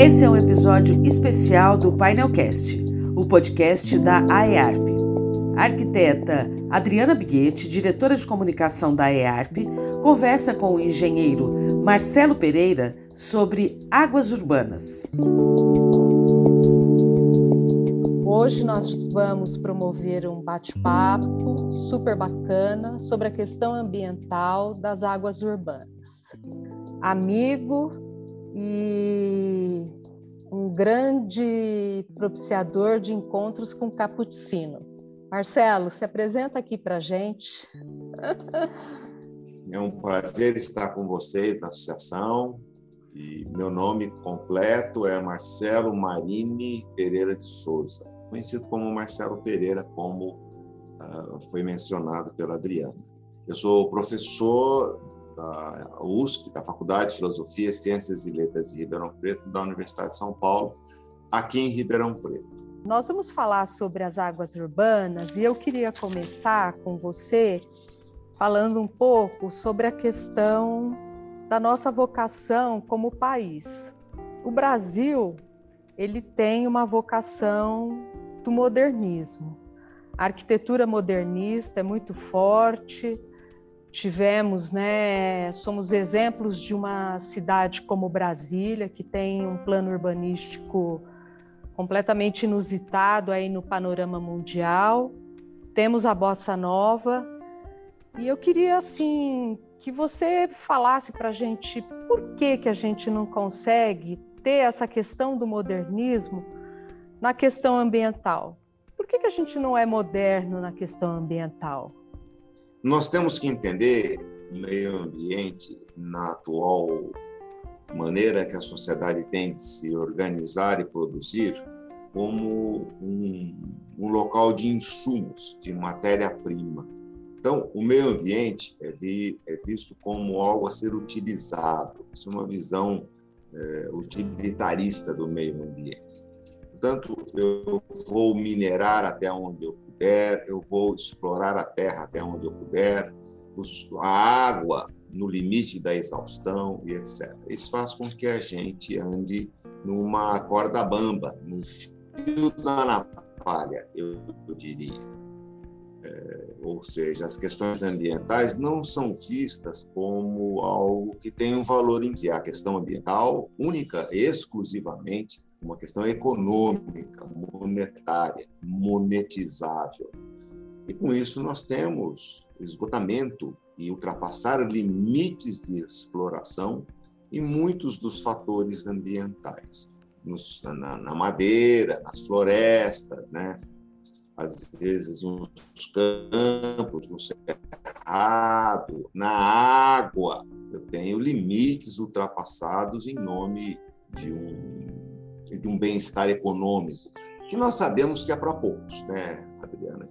Esse é um episódio especial do Painelcast, o podcast da AEARP. A arquiteta Adriana Biguete, diretora de comunicação da AEARP, conversa com o engenheiro Marcelo Pereira sobre águas urbanas. Hoje nós vamos promover um bate-papo super bacana sobre a questão ambiental das águas urbanas. Amigo e um grande propiciador de encontros com cappuccino. Marcelo, se apresenta aqui para gente. É um prazer estar com vocês na associação. E meu nome completo é Marcelo Marini Pereira de Souza conhecido como Marcelo Pereira, como uh, foi mencionado pela Adriana. Eu sou professor da USP, da Faculdade de Filosofia, Ciências e Letras de Ribeirão Preto, da Universidade de São Paulo, aqui em Ribeirão Preto. Nós vamos falar sobre as águas urbanas e eu queria começar com você falando um pouco sobre a questão da nossa vocação como país. O Brasil, ele tem uma vocação do modernismo. A arquitetura modernista é muito forte. Tivemos, né, somos exemplos de uma cidade como Brasília, que tem um plano urbanístico completamente inusitado aí no panorama mundial. Temos a bossa nova. E eu queria assim que você falasse para a gente por que que a gente não consegue ter essa questão do modernismo na questão ambiental? Por que, que a gente não é moderno na questão ambiental? Nós temos que entender meio ambiente na atual maneira que a sociedade tem de se organizar e produzir como um, um local de insumos, de matéria-prima. Então, o meio ambiente é, vi, é, visto como algo a ser utilizado. Isso é uma visão é, utilitarista do meio ambiente. Portanto, eu vou minerar até onde eu puder, eu vou explorar a terra até onde eu puder, a água no limite da exaustão e etc. Isso faz com que a gente ande numa corda bamba, num fio da napalha, eu, diria. É, ou seja, as questões ambientais não são vistas como algo que tem um valor em si. A questão ambiental, única exclusivamente, uma questão econômica, monetária, monetizável. E com isso nós temos esgotamento e ultrapassar limites de exploração em muitos dos fatores ambientais, Nos, na, na, madeira, nas florestas, né? às vezes nos campos, no cerrado, na água. Eu tenho limites ultrapassados em nome de um de um bem-estar econômico, que nós sabemos que é para poucos, né, Adriana?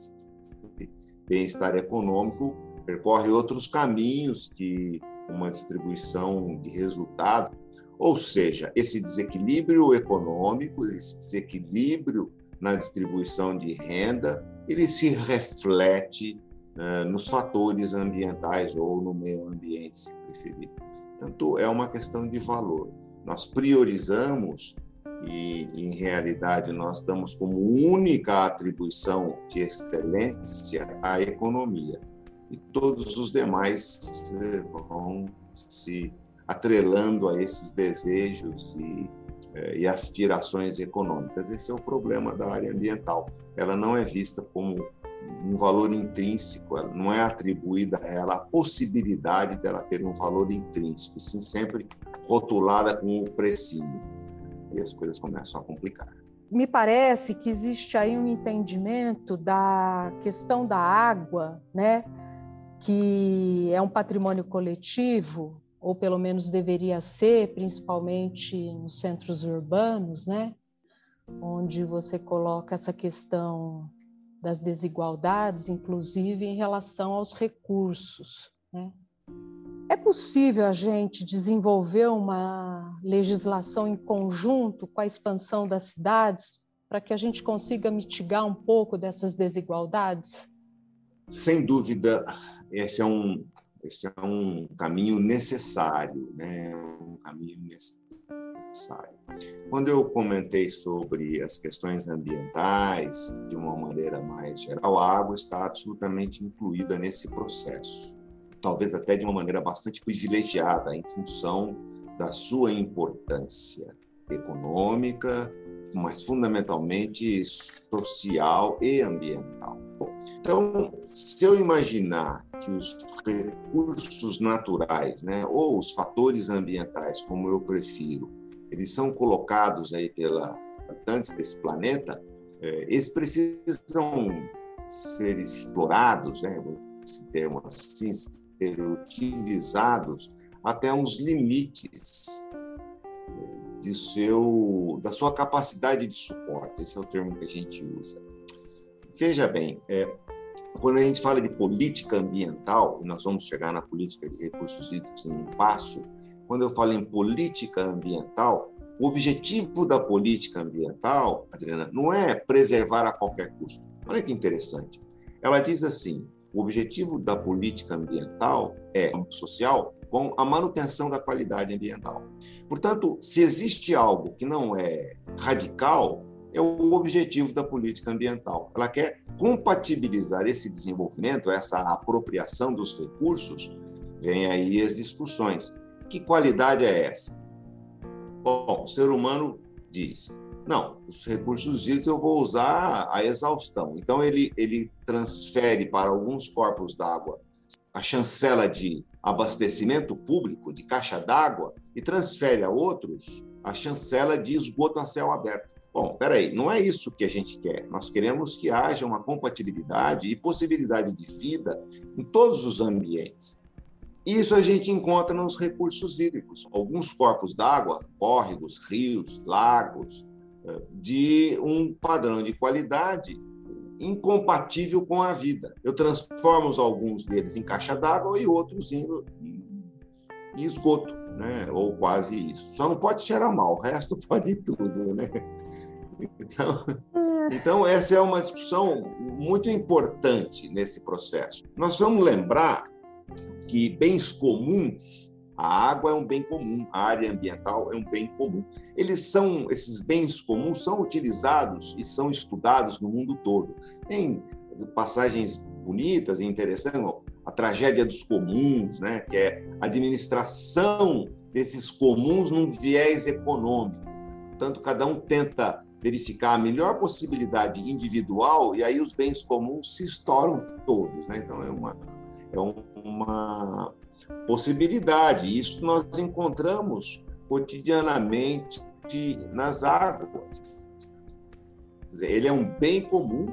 Bem-estar econômico percorre outros caminhos que uma distribuição de resultado, ou seja, esse desequilíbrio econômico, esse desequilíbrio na distribuição de renda, ele se reflete uh, nos fatores ambientais ou no meio ambiente, se preferir. Tanto é uma questão de valor. Nós priorizamos e, em realidade, nós damos como única atribuição de excelência a economia. E todos os demais vão se atrelando a esses desejos e, eh, e aspirações econômicas. Esse é o problema da área ambiental. Ela não é vista como um valor intrínseco, ela não é atribuída a ela a possibilidade dela ter um valor intrínseco, sim sempre rotulada com o precinho e as coisas começam a complicar. Me parece que existe aí um entendimento da questão da água, né, que é um patrimônio coletivo, ou pelo menos deveria ser, principalmente nos centros urbanos, né, onde você coloca essa questão das desigualdades, inclusive em relação aos recursos, né? É possível a gente desenvolver uma legislação em conjunto com a expansão das cidades para que a gente consiga mitigar um pouco dessas desigualdades? Sem dúvida, esse é um, esse é um caminho necessário, né? um caminho necessário. Quando eu comentei sobre as questões ambientais, de uma maneira mais geral, a água está absolutamente incluída nesse processo. Talvez até de uma maneira bastante privilegiada, em função da sua importância econômica, mas fundamentalmente social e ambiental. Então, se eu imaginar que os recursos naturais, né, ou os fatores ambientais, como eu prefiro, eles são colocados aí pela habitantes desse planeta, é, eles precisam ser explorados, né, esse termo assim, ser utilizados até uns limites de seu, da sua capacidade de suporte. Esse é o termo que a gente usa. Veja bem, é, quando a gente fala de política ambiental, nós vamos chegar na política de recursos hídricos em um passo, quando eu falo em política ambiental, o objetivo da política ambiental, Adriana, não é preservar a qualquer custo. Olha que interessante. Ela diz assim: o objetivo da política ambiental é social com a manutenção da qualidade ambiental. Portanto, se existe algo que não é radical, é o objetivo da política ambiental. Ela quer compatibilizar esse desenvolvimento, essa apropriação dos recursos, vem aí as discussões. Que qualidade é essa? Bom, o ser humano diz: não, os recursos hídricos eu vou usar a exaustão. Então, ele, ele transfere para alguns corpos d'água a chancela de abastecimento público, de caixa d'água, e transfere a outros a chancela de esgoto a céu aberto. Bom, peraí, não é isso que a gente quer. Nós queremos que haja uma compatibilidade e possibilidade de vida em todos os ambientes. Isso a gente encontra nos recursos hídricos. Alguns corpos d'água, córregos, rios, lagos, de um padrão de qualidade incompatível com a vida. Eu transformo alguns deles em caixa d'água e outros em, em esgoto, né? ou quase isso. Só não pode cheirar mal, o resto pode tudo. Né? Então, então, essa é uma discussão muito importante nesse processo. Nós vamos lembrar que bens comuns, a água é um bem comum, a área ambiental é um bem comum. Eles são, esses bens comuns são utilizados e são estudados no mundo todo. Tem passagens bonitas e interessantes, a tragédia dos comuns, né, que é a administração desses comuns num viés econômico. Portanto, cada um tenta verificar a melhor possibilidade individual e aí os bens comuns se estouram todos. Né? Então, é uma, é uma possibilidade. Isso nós encontramos cotidianamente nas águas. Ele é um bem comum,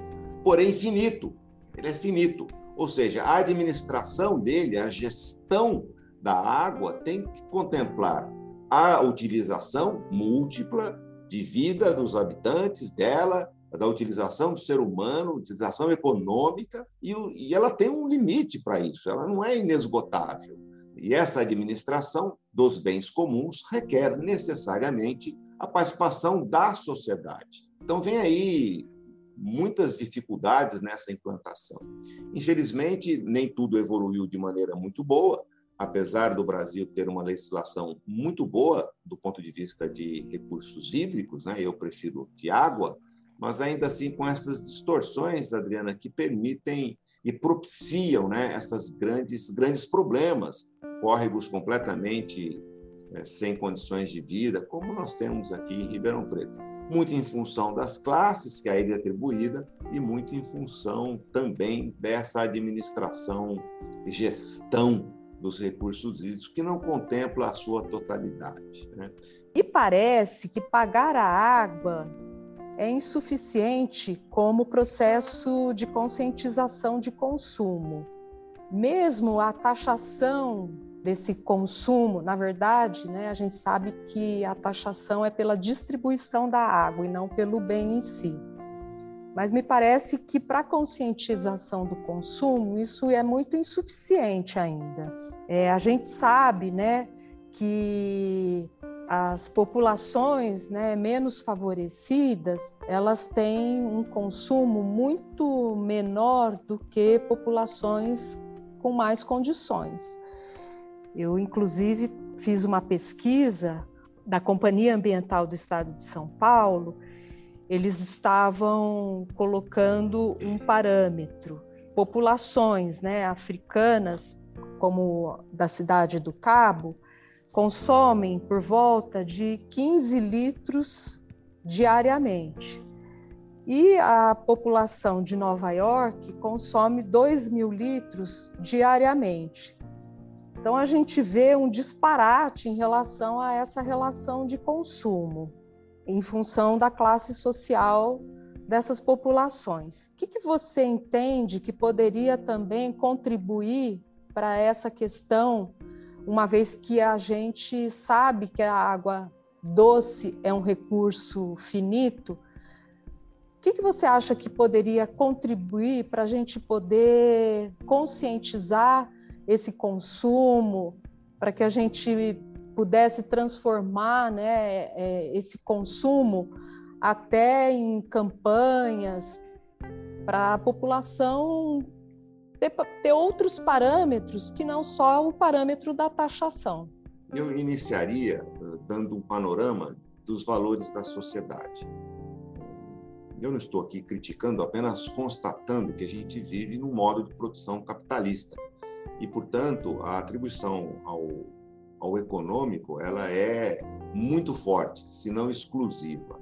porém finito. Ele é finito. Ou seja, a administração dele, a gestão da água tem que contemplar a utilização múltipla de vida dos habitantes dela, da utilização do ser humano, utilização econômica, e, e ela tem um limite para isso, ela não é inesgotável. E essa administração dos bens comuns requer necessariamente a participação da sociedade. Então, vem aí muitas dificuldades nessa implantação. Infelizmente, nem tudo evoluiu de maneira muito boa, apesar do Brasil ter uma legislação muito boa do ponto de vista de recursos hídricos, né? eu prefiro de água, mas ainda assim com essas distorções, Adriana, que permitem e propiciam né, essas grandes, grandes problemas, córregos completamente é, sem condições de vida, como nós temos aqui em Ribeirão Preto. Muito em função das classes que a ele é atribuída e muito em função também dessa administração, gestão dos recursos hídricos, que não contempla a sua totalidade. Né? E parece que pagar a água é insuficiente como processo de conscientização de consumo. Mesmo a taxação desse consumo, na verdade, né, a gente sabe que a taxação é pela distribuição da água e não pelo bem em si. Mas me parece que para a conscientização do consumo, isso é muito insuficiente ainda. É, a gente sabe né, que as populações né, menos favorecidas elas têm um consumo muito menor do que populações com mais condições. Eu, inclusive, fiz uma pesquisa da Companhia Ambiental do Estado de São Paulo, eles estavam colocando um parâmetro. Populações né, africanas, como da cidade do Cabo, consomem por volta de 15 litros diariamente. E a população de Nova York consome 2 mil litros diariamente. Então, a gente vê um disparate em relação a essa relação de consumo, em função da classe social dessas populações. O que, que você entende que poderia também contribuir para essa questão, uma vez que a gente sabe que a água doce é um recurso finito? que, que você acha que poderia contribuir para a gente poder conscientizar esse consumo, para que a gente pudesse transformar né, é, esse consumo até em campanhas para a população ter, ter outros parâmetros que não só o parâmetro da taxação? Eu iniciaria eh, dando um panorama dos valores da sociedade. Eu não estou aqui criticando, apenas constatando que a gente vive num modo de produção capitalista. E, portanto, a atribuição ao, ao econômico ela é muito forte, se não exclusiva.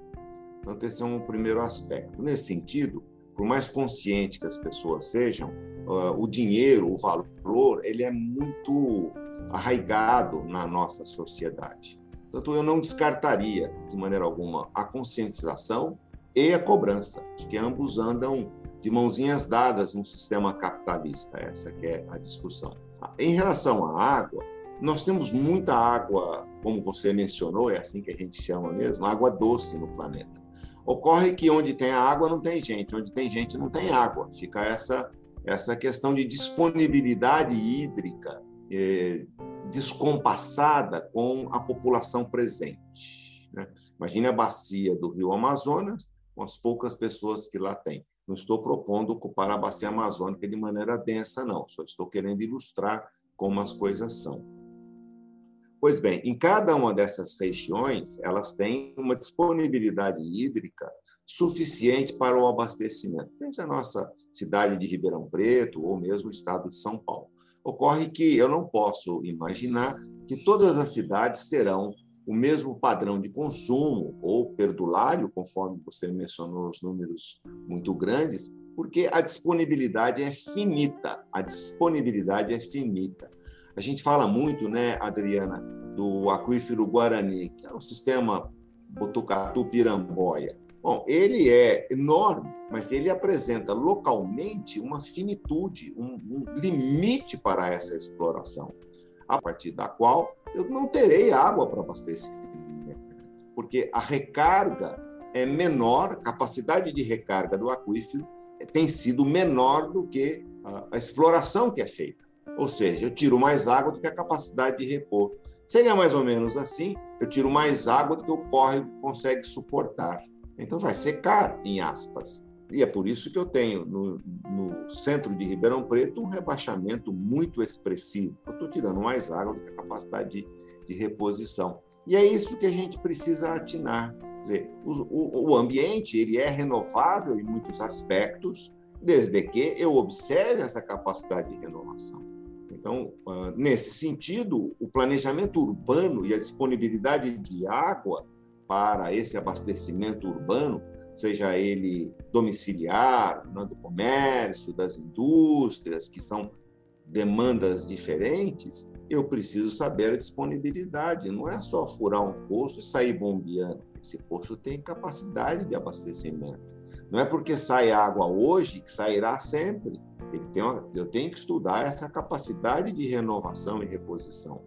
Então, esse é um primeiro aspecto. Nesse sentido, por mais consciente que as pessoas sejam, uh, o dinheiro, o valor, ele é muito arraigado na nossa sociedade. Portanto, eu não descartaria, de maneira alguma, a conscientização e a cobrança, de que ambos andam de mãozinhas dadas no sistema capitalista, essa que é a discussão. Em relação à água, nós temos muita água, como você mencionou, é assim que a gente chama mesmo, água doce no planeta. Ocorre que onde tem água não tem gente, onde tem gente não tem água. Fica essa essa questão de disponibilidade hídrica eh, descompassada com a população presente. Né? Imagine a bacia do Rio Amazonas, com as poucas pessoas que lá tem. Não estou propondo ocupar a bacia amazônica de maneira densa, não. Só estou querendo ilustrar como as coisas são. Pois bem, em cada uma dessas regiões, elas têm uma disponibilidade hídrica suficiente para o abastecimento. Veja a nossa cidade de Ribeirão Preto ou mesmo o estado de São Paulo. Ocorre que eu não posso imaginar que todas as cidades terão o mesmo padrão de consumo ou perdulário, conforme você mencionou os números muito grandes, porque a disponibilidade é finita. A disponibilidade é finita. A gente fala muito, né, Adriana, do aquífero Guarani, que é o sistema Botucatu-Piramboia. Bom, ele é enorme, mas ele apresenta localmente uma finitude, um, um limite para essa exploração, a partir da qual eu não terei água para abastecer, porque a recarga é menor, a capacidade de recarga do aquífero tem sido menor do que a exploração que é feita. Ou seja, eu tiro mais água do que a capacidade de repor. Seria mais ou menos assim: eu tiro mais água do que o córrego consegue suportar. Então vai secar, em aspas. E é por isso que eu tenho no, no centro de Ribeirão Preto um rebaixamento muito expressivo. Eu estou tirando mais água do que a capacidade de, de reposição. E é isso que a gente precisa atinar. Quer dizer, o, o ambiente ele é renovável em muitos aspectos, desde que eu observe essa capacidade de renovação. Então, ah, nesse sentido, o planejamento urbano e a disponibilidade de água para esse abastecimento urbano seja ele domiciliar, né, do comércio, das indústrias, que são demandas diferentes, eu preciso saber a disponibilidade. Não é só furar um poço e sair bombeando. Esse poço tem capacidade de abastecimento. Não é porque sai água hoje que sairá sempre. Ele tem uma, eu tenho que estudar essa capacidade de renovação e reposição.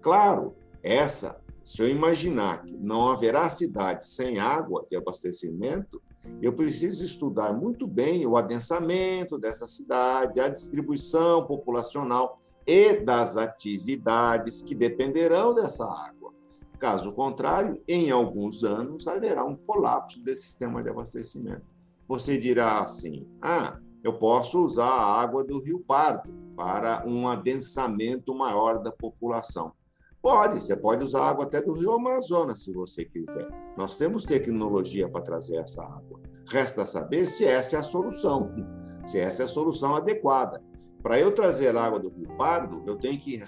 Claro, essa se eu imaginar que não haverá cidade sem água e abastecimento, eu preciso estudar muito bem o adensamento dessa cidade, a distribuição populacional e das atividades que dependerão dessa água. Caso contrário, em alguns anos haverá um colapso desse sistema de abastecimento. Você dirá assim: ah, eu posso usar a água do Rio Pardo para um adensamento maior da população. Pode, você pode usar água até do rio Amazonas, se você quiser. Nós temos tecnologia para trazer essa água. Resta saber se essa é a solução, se essa é a solução adequada. Para eu trazer água do Rio Pardo, eu tenho que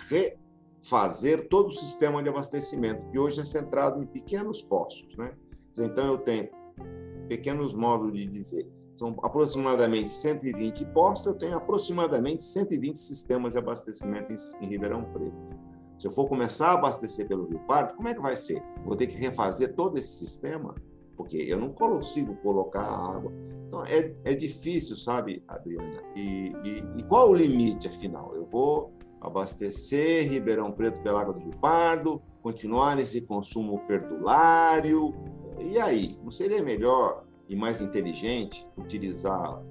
refazer todo o sistema de abastecimento, que hoje é centrado em pequenos poços. Né? Então, eu tenho pequenos modos de dizer. São aproximadamente 120 postos, eu tenho aproximadamente 120 sistemas de abastecimento em Ribeirão Preto. Se eu for começar a abastecer pelo Rio Pardo, como é que vai ser? Vou ter que refazer todo esse sistema? Porque eu não consigo colocar água. Então, é, é difícil, sabe, Adriana? E, e, e qual o limite, afinal? Eu vou abastecer Ribeirão Preto pela água do Rio Pardo, continuar nesse consumo perdulário. E aí? Não seria melhor e mais inteligente utilizar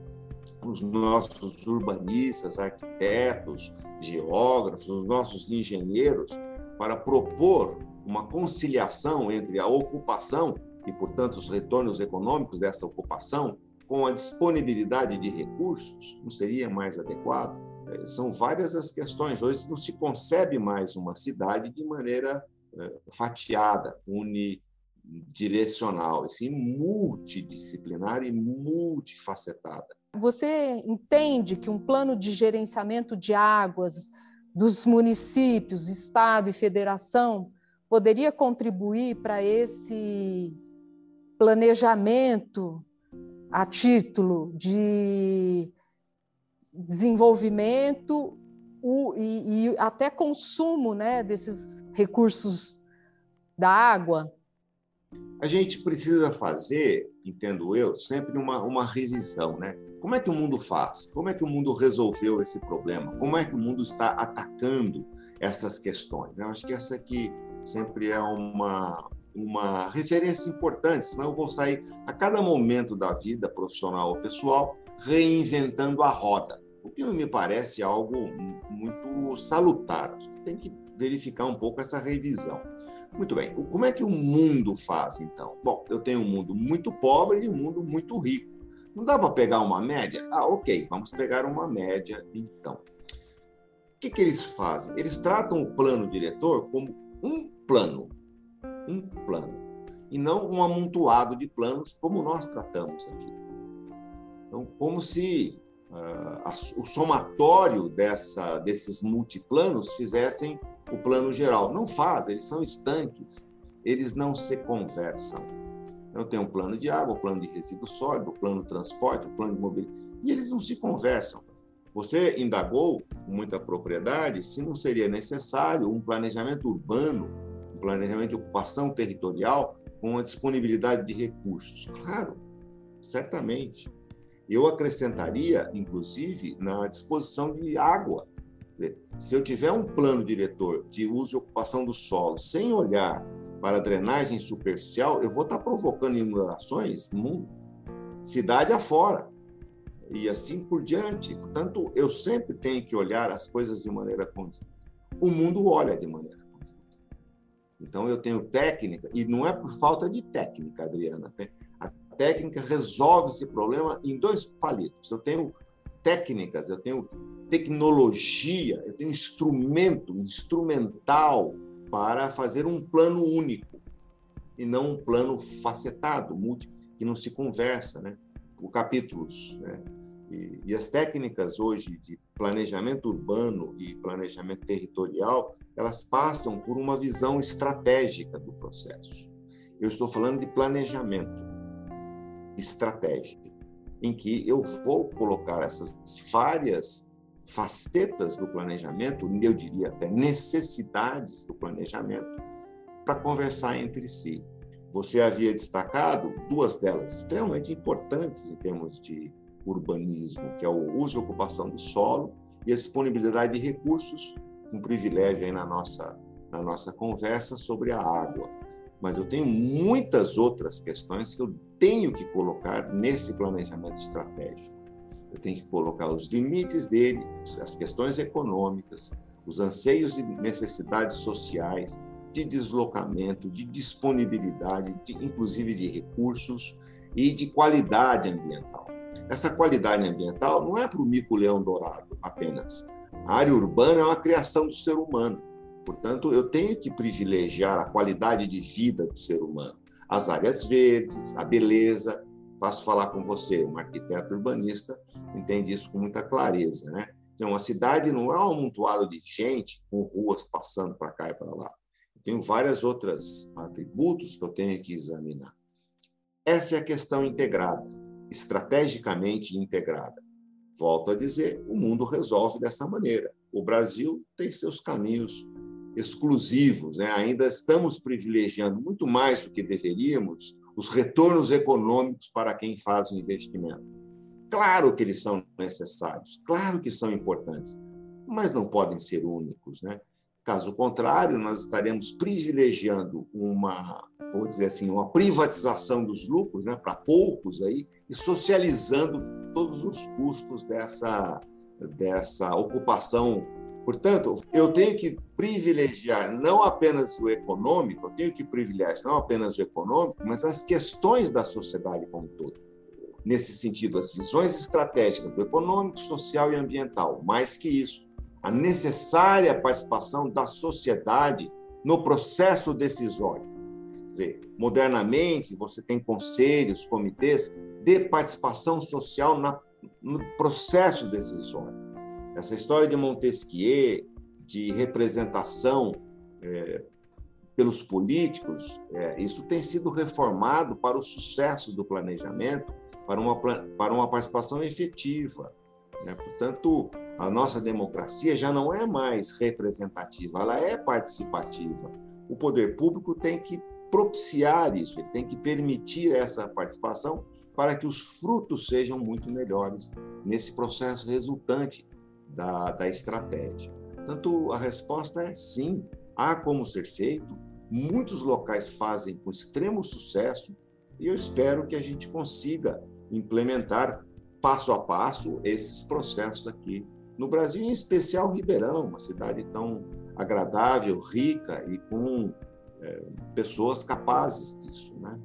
os nossos urbanistas, arquitetos, geógrafos, os nossos engenheiros, para propor uma conciliação entre a ocupação e, portanto, os retornos econômicos dessa ocupação com a disponibilidade de recursos, não seria mais adequado? É, são várias as questões. Hoje não se concebe mais uma cidade de maneira é, fatiada, unidirecional, e sim multidisciplinar e multifacetada. Você entende que um plano de gerenciamento de águas dos municípios, estado e federação poderia contribuir para esse planejamento a título de desenvolvimento e até consumo né, desses recursos da água? A gente precisa fazer, entendo eu, sempre uma, uma revisão, né? Como é que o mundo faz? Como é que o mundo resolveu esse problema? Como é que o mundo está atacando essas questões? Eu acho que essa aqui sempre é uma, uma referência importante, senão eu vou sair a cada momento da vida profissional ou pessoal reinventando a roda, o que não me parece algo muito salutar. Acho que tem que verificar um pouco essa revisão. Muito bem, como é que o mundo faz então? Bom, eu tenho um mundo muito pobre e um mundo muito rico. Não dá para pegar uma média? Ah, ok, vamos pegar uma média então. O que, que eles fazem? Eles tratam o plano diretor como um plano, um plano, e não um amontoado de planos como nós tratamos aqui. Então, como se uh, o somatório dessa, desses multiplanos fizessem o plano geral. Não faz, eles são estanques, eles não se conversam. Eu tenho um plano de água, um plano de resíduo sólido, um plano de transporte, um plano de mobilidade, e eles não se conversam. Você indagou com muita propriedade se não seria necessário um planejamento urbano, um planejamento de ocupação territorial com a disponibilidade de recursos. Claro, certamente. Eu acrescentaria, inclusive, na disposição de água. Dizer, se eu tiver um plano diretor de uso e ocupação do solo sem olhar para drenagem superficial, eu vou estar provocando inundações no cidade afora, e assim por diante. Portanto, eu sempre tenho que olhar as coisas de maneira conjunta. O mundo olha de maneira conjunta. Então, eu tenho técnica, e não é por falta de técnica, Adriana. A técnica resolve esse problema em dois palitos. Eu tenho técnicas, eu tenho tecnologia, eu tenho instrumento, instrumental para fazer um plano único e não um plano facetado, multi, que não se conversa, né? Por capítulos, né? E, e, as técnicas hoje de planejamento urbano e planejamento territorial, elas passam por uma visão estratégica do processo. Eu estou falando de planejamento estratégico, em que eu vou colocar essas várias facetas do planejamento, eu diria até necessidades do planejamento, para conversar entre si. Você havia destacado duas delas extremamente importantes em termos de urbanismo, que é o uso e ocupação do solo e a disponibilidade de recursos, um privilégio aí na nossa, na nossa conversa sobre a água. Mas eu tenho muitas outras questões que eu tenho que colocar nesse planejamento estratégico eu tenho que colocar os limites dele, as questões econômicas, os anseios e necessidades sociais, de deslocamento, de disponibilidade, de, inclusive de recursos e de qualidade ambiental. Essa qualidade ambiental não é para o mico-leão dourado apenas. A área urbana é uma criação do ser humano. Portanto, eu tenho que privilegiar a qualidade de vida do ser humano, as áreas verdes, a beleza. Faço falar com você, um arquiteto urbanista, entende isso com muita clareza, né? Então, a cidade não é um amontoado de gente com ruas passando para cá e para lá. Eu tenho várias outras atributos que eu tenho que examinar. Essa é a questão integrada, estrategicamente integrada. Volto a dizer, o mundo resolve dessa maneira. O Brasil tem seus caminhos exclusivos, né? ainda estamos privilegiando muito mais do que deveríamos os retornos econômicos para quem faz o investimento. Claro que eles são necessários, claro que são importantes, mas não podem ser únicos, né? Caso contrário, nós estaremos privilegiando uma, vou dizer assim, uma privatização dos lucros, né, para poucos aí, e socializando todos os custos dessa dessa ocupação Portanto, eu tenho que privilegiar não apenas o econômico, eu tenho que privilegiar não apenas o econômico, mas as questões da sociedade como um todo. Nesse sentido, as visões estratégicas do econômico, social e ambiental. Mais que isso, a necessária participação da sociedade no processo decisório. Quer dizer, modernamente, você tem conselhos, comitês de participação social na, no processo decisório essa história de Montesquieu, de representação é, pelos políticos, é, isso tem sido reformado para o sucesso do planejamento, para uma, para uma participação efetiva. Né? Portanto, a nossa democracia já não é mais representativa, ela é participativa. O poder público tem que propiciar isso, ele tem que permitir essa participação para que os frutos sejam muito melhores nesse processo resultante da, da estratégia. Tanto a resposta é sim, há como ser feito, muitos locais fazem com extremo sucesso e eu espero que a gente consiga implementar passo a passo esses processos aqui no Brasil, em especial Ribeirão, uma cidade tão agradável, rica e com é, pessoas capazes disso, né?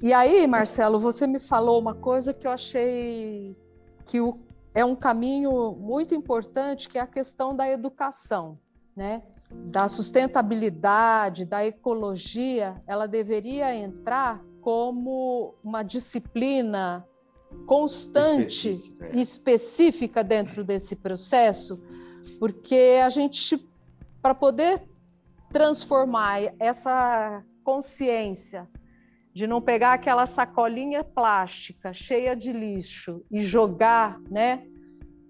E aí, Marcelo, você me falou uma coisa que eu achei que o é um caminho muito importante que é a questão da educação, né? Da sustentabilidade, da ecologia, ela deveria entrar como uma disciplina constante específica, é. específica dentro desse processo, porque a gente para poder transformar essa consciência de não pegar aquela sacolinha plástica cheia de lixo e jogar, né,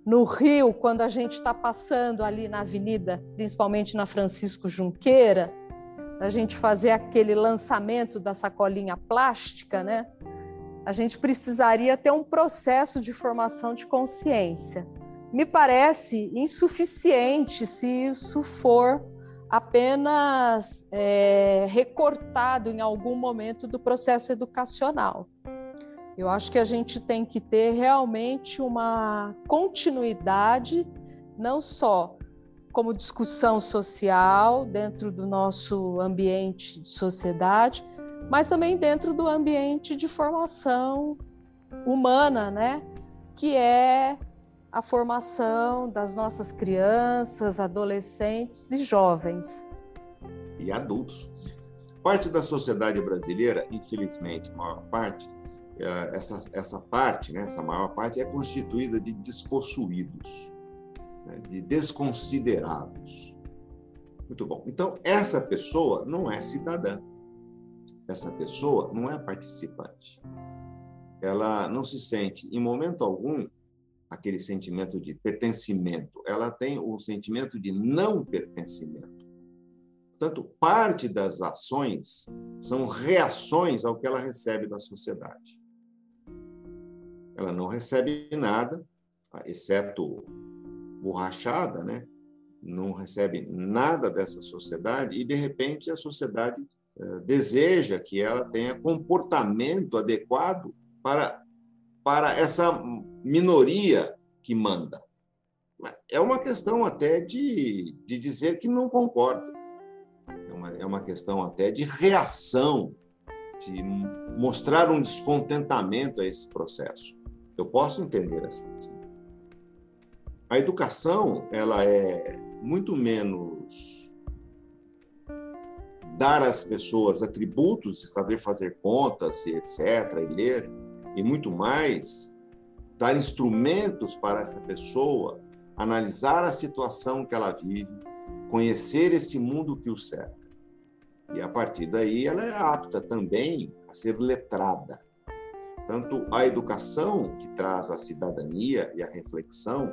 no rio quando a gente está passando ali na avenida, principalmente na Francisco Junqueira, a gente fazer aquele lançamento da sacolinha plástica, né? A gente precisaria ter um processo de formação de consciência. Me parece insuficiente se isso for apenas é, recortado em algum momento do processo educacional. Eu acho que a gente tem que ter realmente uma continuidade, não só como discussão social dentro do nosso ambiente de sociedade, mas também dentro do ambiente de formação humana, né? Que é a formação das nossas crianças, adolescentes e jovens. E adultos. Parte da sociedade brasileira, infelizmente, maior parte, é, essa, essa parte, né, essa maior parte, é constituída de despossuídos, né, de desconsiderados. Muito bom. Então, essa pessoa não é cidadã. Essa pessoa não é participante. Ela não se sente, em momento algum, aquele sentimento de pertencimento, ela tem o sentimento de não pertencimento. Portanto, parte das ações são reações ao que ela recebe da sociedade. Ela não recebe nada, exceto borrachada, né? não recebe nada dessa sociedade e, de repente, a sociedade eh, deseja que ela tenha comportamento adequado para para essa minoria que manda. É uma questão até de, de dizer que não concordo. É uma, é uma questão até de reação, de mostrar um descontentamento a esse processo. Eu posso entender assim. A educação ela é muito menos dar às pessoas atributos de saber fazer contas, etc., e ler, e muito mais, dar instrumentos para essa pessoa analisar a situação que ela vive, conhecer esse mundo que o cerca. E a partir daí ela é apta também a ser letrada. Tanto a educação que traz a cidadania e a reflexão,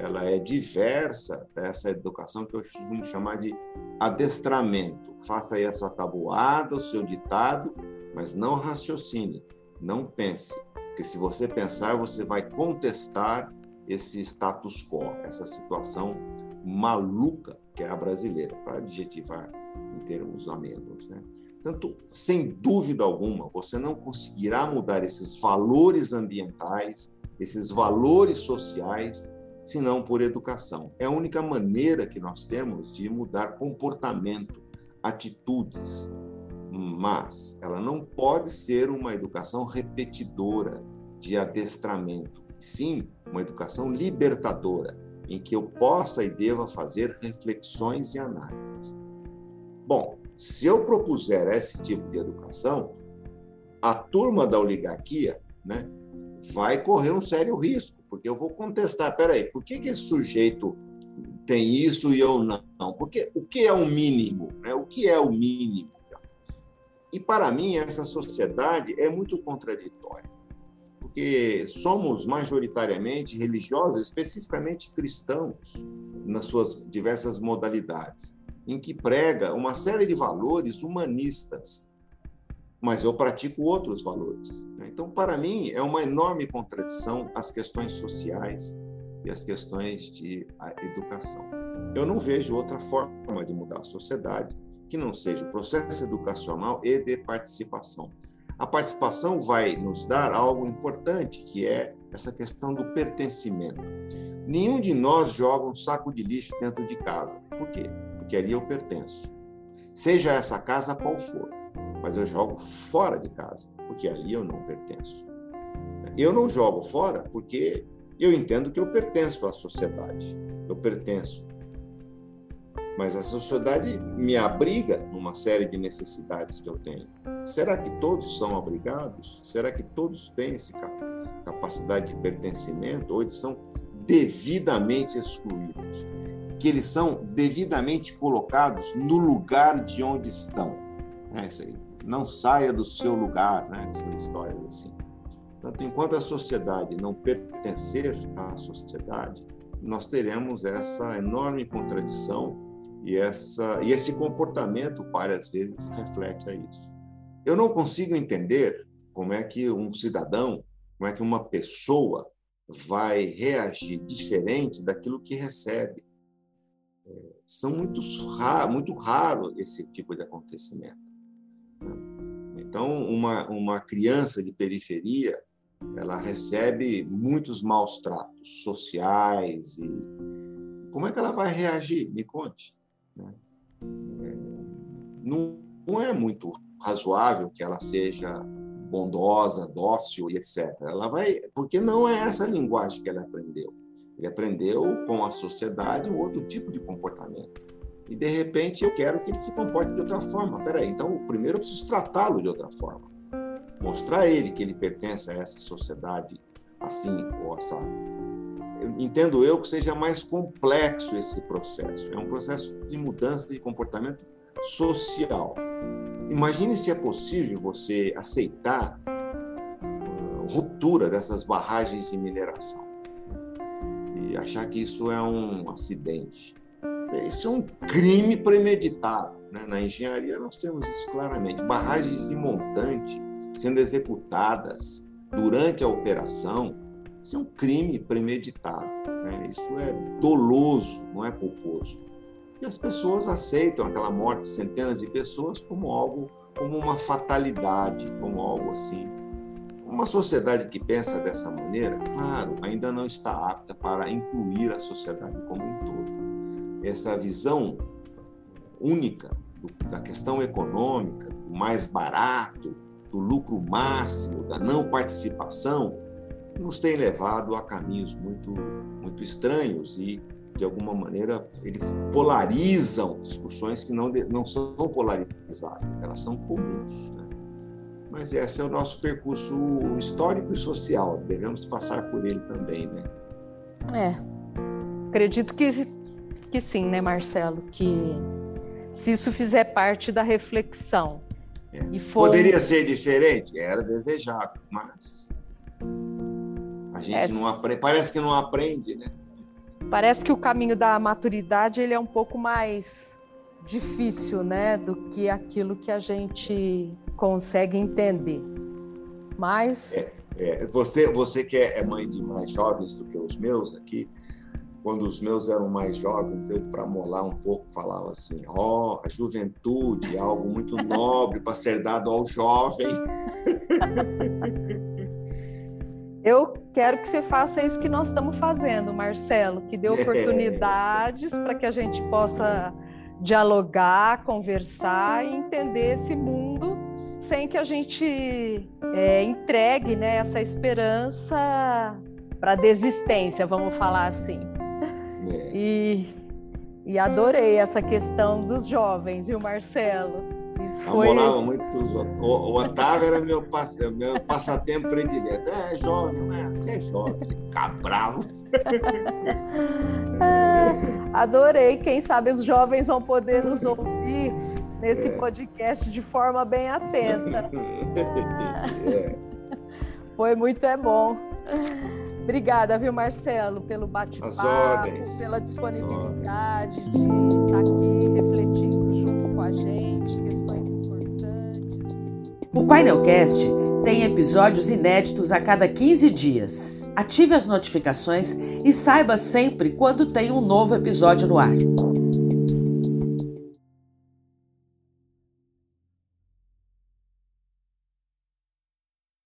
ela é diversa dessa educação que eu costumo chamar de adestramento. Faça aí essa tabuada, o seu ditado, mas não raciocine, não pense. Porque se você pensar, você vai contestar esse status quo, essa situação maluca que é a brasileira, para adjetivar em termos amenos. Né? Tanto, sem dúvida alguma, você não conseguirá mudar esses valores ambientais, esses valores sociais, senão por educação. É a única maneira que nós temos de mudar comportamento, atitudes, mas ela não pode ser uma educação repetidora de adestramento, sim uma educação libertadora, em que eu possa e deva fazer reflexões e análises. Bom, se eu propuser esse tipo de educação, a turma da oligarquia né, vai correr um sério risco, porque eu vou contestar, peraí, por que, que esse sujeito tem isso e eu não? Porque o que é o mínimo? Né? O que é o mínimo? E para mim, essa sociedade é muito contraditória porque somos majoritariamente religiosos, especificamente cristãos, nas suas diversas modalidades, em que prega uma série de valores humanistas, mas eu pratico outros valores. Né? Então, para mim, é uma enorme contradição as questões sociais e as questões de educação. Eu não vejo outra forma de mudar a sociedade que não seja o processo educacional e de participação. A participação vai nos dar algo importante, que é essa questão do pertencimento. Nenhum de nós joga um saco de lixo dentro de casa. Por quê? Porque ali eu pertenço. Seja essa casa qual for, mas eu jogo fora de casa, porque ali eu não pertenço. Eu não jogo fora porque eu entendo que eu pertenço à sociedade. Eu pertenço mas a sociedade me abriga numa série de necessidades que eu tenho. Será que todos são abrigados? Será que todos têm essa capacidade de pertencimento ou eles são devidamente excluídos? Que eles são devidamente colocados no lugar de onde estão? É isso aí. Não saia do seu lugar, né? essas histórias assim. Portanto, enquanto a sociedade não pertencer à sociedade, nós teremos essa enorme contradição e, essa, e esse comportamento, várias vezes, reflete a isso. Eu não consigo entender como é que um cidadão, como é que uma pessoa vai reagir diferente daquilo que recebe. É, são muito, raro, muito raro esse tipo de acontecimento. Né? Então, uma, uma criança de periferia, ela recebe muitos maus tratos sociais e como é que ela vai reagir? Me conte. Não, não é muito razoável que ela seja bondosa, dócil e etc. Ela vai, porque não é essa linguagem que ela aprendeu. Ele aprendeu com a sociedade um outro tipo de comportamento. E de repente eu quero que ele se comporte de outra forma. Peraí, então primeiro eu preciso tratá-lo de outra forma. Mostrar a ele que ele pertence a essa sociedade assim ou assado entendo eu que seja mais complexo esse processo. É um processo de mudança de comportamento social. Imagine se é possível você aceitar a ruptura dessas barragens de mineração e achar que isso é um acidente. Isso é um crime premeditado. Né? Na engenharia nós temos isso claramente. Barragens de montante sendo executadas durante a operação isso é um crime premeditado. Né? Isso é doloso, não é culposo. E as pessoas aceitam aquela morte de centenas de pessoas como algo, como uma fatalidade, como algo assim. Uma sociedade que pensa dessa maneira, claro, ainda não está apta para incluir a sociedade como um todo. Essa visão única do, da questão econômica, do mais barato, do lucro máximo, da não participação, nos tem levado a caminhos muito, muito estranhos e de alguma maneira, eles polarizam discussões que não, não são polarizadas, elas são comuns. Né? Mas esse é o nosso percurso histórico e social, devemos passar por ele também, né? É, acredito que, que sim, né, Marcelo? Que se isso fizer parte da reflexão. É. Poderia ser diferente? Era desejável, mas a gente é. não aprende, parece que não aprende, né? Parece que o caminho da maturidade ele é um pouco mais difícil, né, do que aquilo que a gente consegue entender. Mas é, é, você, você que é mãe de mais jovens do que os meus aqui, quando os meus eram mais jovens, eu para molar um pouco falava assim: ó, oh, a juventude é algo muito nobre para ser dado ao jovem. Eu quero que você faça isso que nós estamos fazendo, Marcelo, que dê é, oportunidades para que a gente possa dialogar, conversar e entender esse mundo sem que a gente é, entregue né, essa esperança para desistência, vamos falar assim. É. E, e adorei essa questão dos jovens, viu, Marcelo? Isso foi... Muito O, o Otávio era meu, pass... meu passatempo predileto. É, jovem, né? Você é jovem, cabravo. é, adorei. Quem sabe os jovens vão poder nos ouvir nesse é. podcast de forma bem atenta. É. Foi muito é bom. Obrigada, viu, Marcelo, pelo bate-papo, pela disponibilidade de estar aqui refletindo junto com a gente. O Painelcast tem episódios inéditos a cada 15 dias. Ative as notificações e saiba sempre quando tem um novo episódio no ar.